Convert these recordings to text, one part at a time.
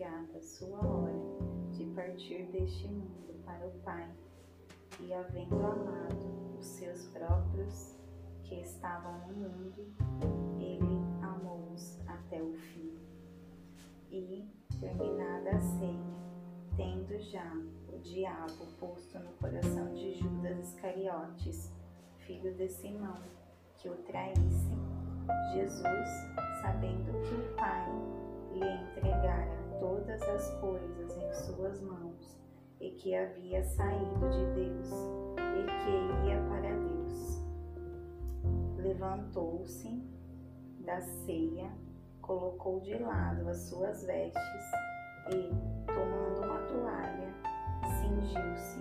chegada a sua hora de partir deste mundo para o Pai, e havendo amado os seus próprios que estavam no mundo, ele amou-os até o fim. E, terminada a ceia, tendo já o diabo posto no coração de Judas Iscariotes, filho de Simão, que o traísse, Jesus, sabendo que o Pai lhe entregara todas as coisas em suas mãos e que havia saído de Deus e que ia para Deus, levantou-se da ceia, colocou de lado as suas vestes e, tomando uma toalha, cingiu-se.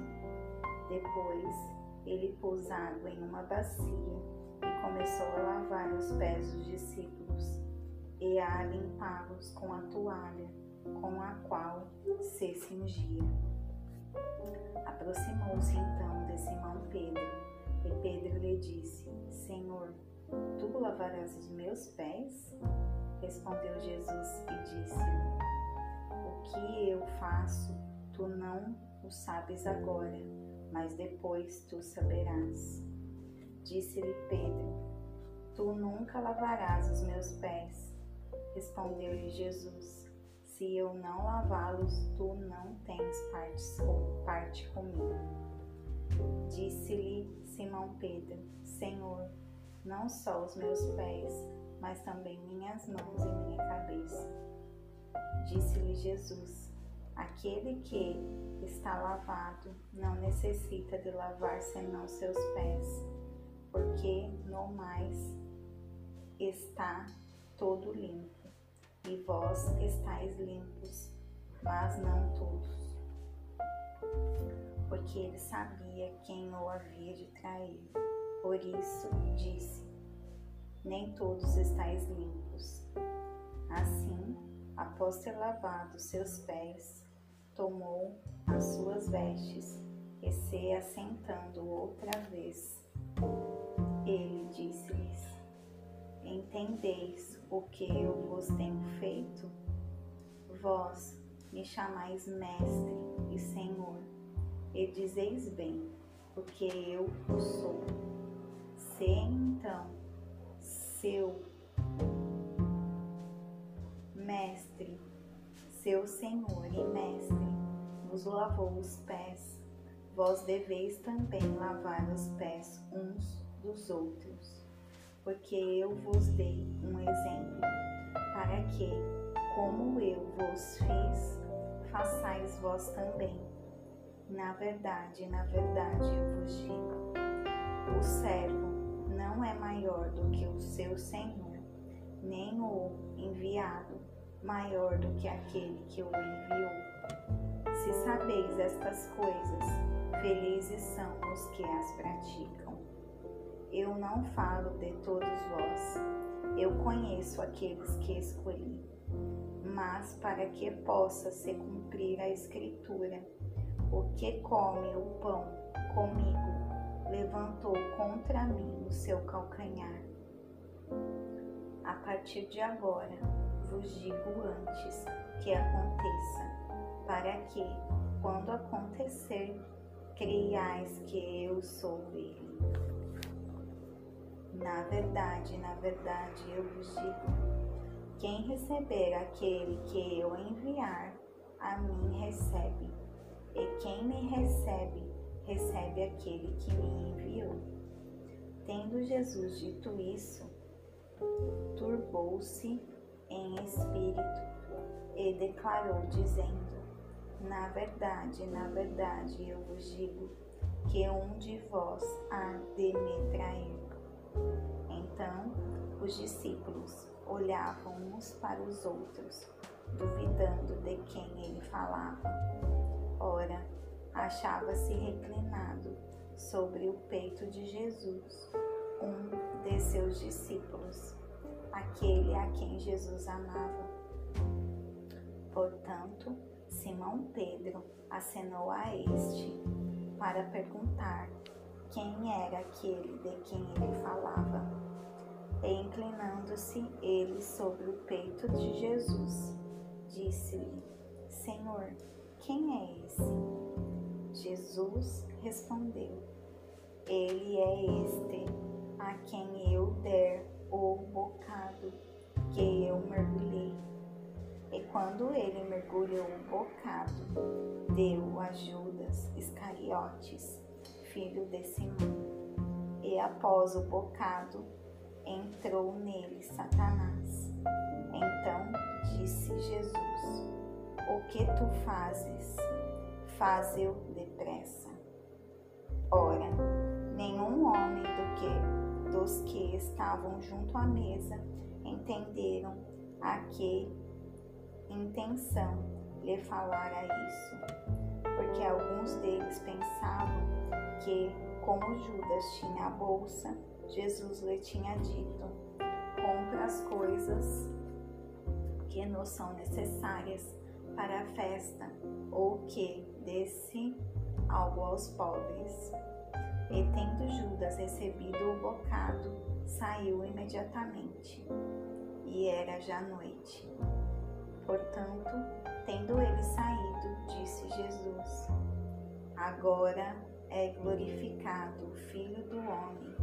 Depois, ele pôs água em uma bacia e começou a lavar os pés dos discípulos e a limpá-los com a toalha com a qual se cingia. Aproximou-se então de Simão Pedro e Pedro lhe disse: Senhor, tu lavarás os meus pés? Respondeu Jesus e disse-lhe: O que eu faço, tu não o sabes agora, mas depois tu saberás. Disse-lhe Pedro: Tu nunca lavarás os meus pés. Respondeu-lhe Jesus: Se eu não lavá-los, tu não tens parte comigo. Disse-lhe Simão Pedro: Senhor, não só os meus pés, mas também minhas mãos e minha cabeça. Disse-lhe Jesus: Aquele que está lavado não necessita de lavar senão seus pés porque no mais está todo limpo, e vós estáis limpos, mas não todos. Porque ele sabia quem o havia de trair. Por isso disse: Nem todos estáis limpos. Assim, após ter lavado seus pés, tomou as suas vestes e se assentando outra vez, ele disse-lhes: Entendeis o que eu vos tenho feito? Vós me chamais Mestre e Senhor, e dizeis bem, porque eu o sou. Se então seu Mestre, seu Senhor e Mestre, vos lavou os pés, vós deveis também lavar os pés uns dos outros, porque eu vos dei um exemplo, para que, como eu vos fiz, façais vós também. Na verdade, na verdade eu vos digo: o servo não é maior do que o seu senhor, nem o enviado maior do que aquele que o enviou. Se sabeis estas coisas, Felizes são os que as praticam. Eu não falo de todos vós, eu conheço aqueles que escolhi, mas para que possa se cumprir a Escritura, o que come o pão comigo levantou contra mim o seu calcanhar. A partir de agora vos digo antes que aconteça, para que, quando acontecer, creiais que eu sou Ele. Na verdade, na verdade, eu vos digo: quem receber aquele que eu enviar, a mim recebe, e quem me recebe, recebe aquele que me enviou. Tendo Jesus dito isso, turbou-se em espírito e declarou, dizendo: na verdade, na verdade, eu vos digo que um de vós há de me trair. Então, os discípulos olhavam uns para os outros, duvidando de quem ele falava. Ora, achava-se reclinado sobre o peito de Jesus um de seus discípulos, aquele a quem Jesus amava. Portanto, Simão Pedro acenou a este para perguntar quem era aquele de quem ele falava. E inclinando-se ele sobre o peito de Jesus, disse-lhe: Senhor, quem é esse? Jesus respondeu: Ele é este a quem eu der o bocado que eu mergulhei. E quando ele mergulhou o bocado, deu a Judas Iscariotes, filho de Simão. E após o bocado, entrou nele Satanás. Então disse Jesus: O que tu fazes, faze-o depressa. Ora, nenhum homem do que dos que estavam junto à mesa entenderam a que intenção lhe falara isso, porque alguns deles pensavam que, como Judas tinha a bolsa, Jesus lhe tinha dito: compra as coisas que nos são necessárias para a festa, ou que desse algo aos pobres. E tendo Judas recebido o bocado, saiu imediatamente. E era já noite. Portanto, tendo ele saído, disse Jesus: Agora é glorificado o Filho do Homem,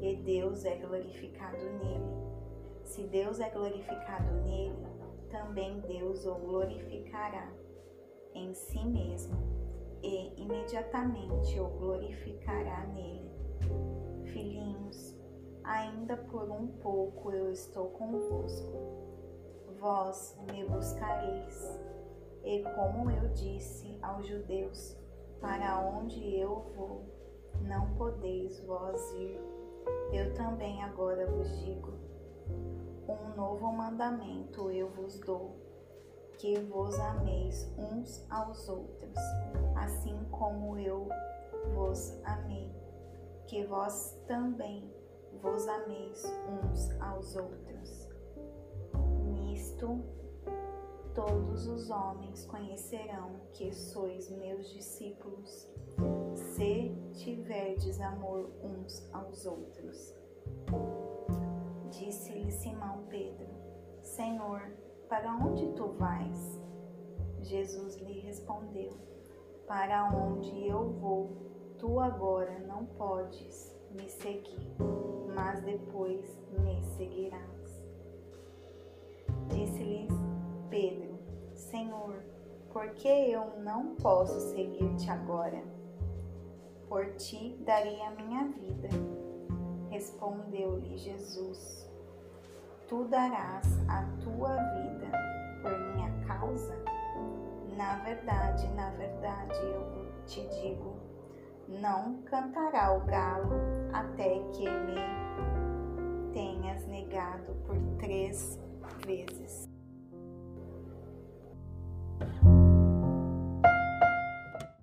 e Deus é glorificado nele. Se Deus é glorificado nele, também Deus o glorificará em si mesmo, e imediatamente o glorificará nele. Filhinhos, ainda por um pouco eu estou convosco vós me buscareis. E como eu disse aos judeus, para onde eu vou, não podeis vós ir. Eu também agora vos digo: um novo mandamento eu vos dou, que vos ameis uns aos outros, assim como eu vos amei, que vós também vos ameis uns aos outros. Nisto todos os homens conhecerão que sois meus discípulos, se tiverdes amor uns aos outros. Disse-lhe Simão Pedro: Senhor, para onde tu vais? Jesus lhe respondeu: Para onde eu vou, tu agora não podes me seguir, mas depois me seguirás. Disse-lhes Pedro: Senhor, por que eu não posso seguir-te agora? Por ti daria a minha vida. Respondeu-lhe Jesus: Tu darás a tua vida por minha causa? Na verdade, na verdade, eu te digo: não cantará o galo até que me tenhas negado por três vezes. Thank you.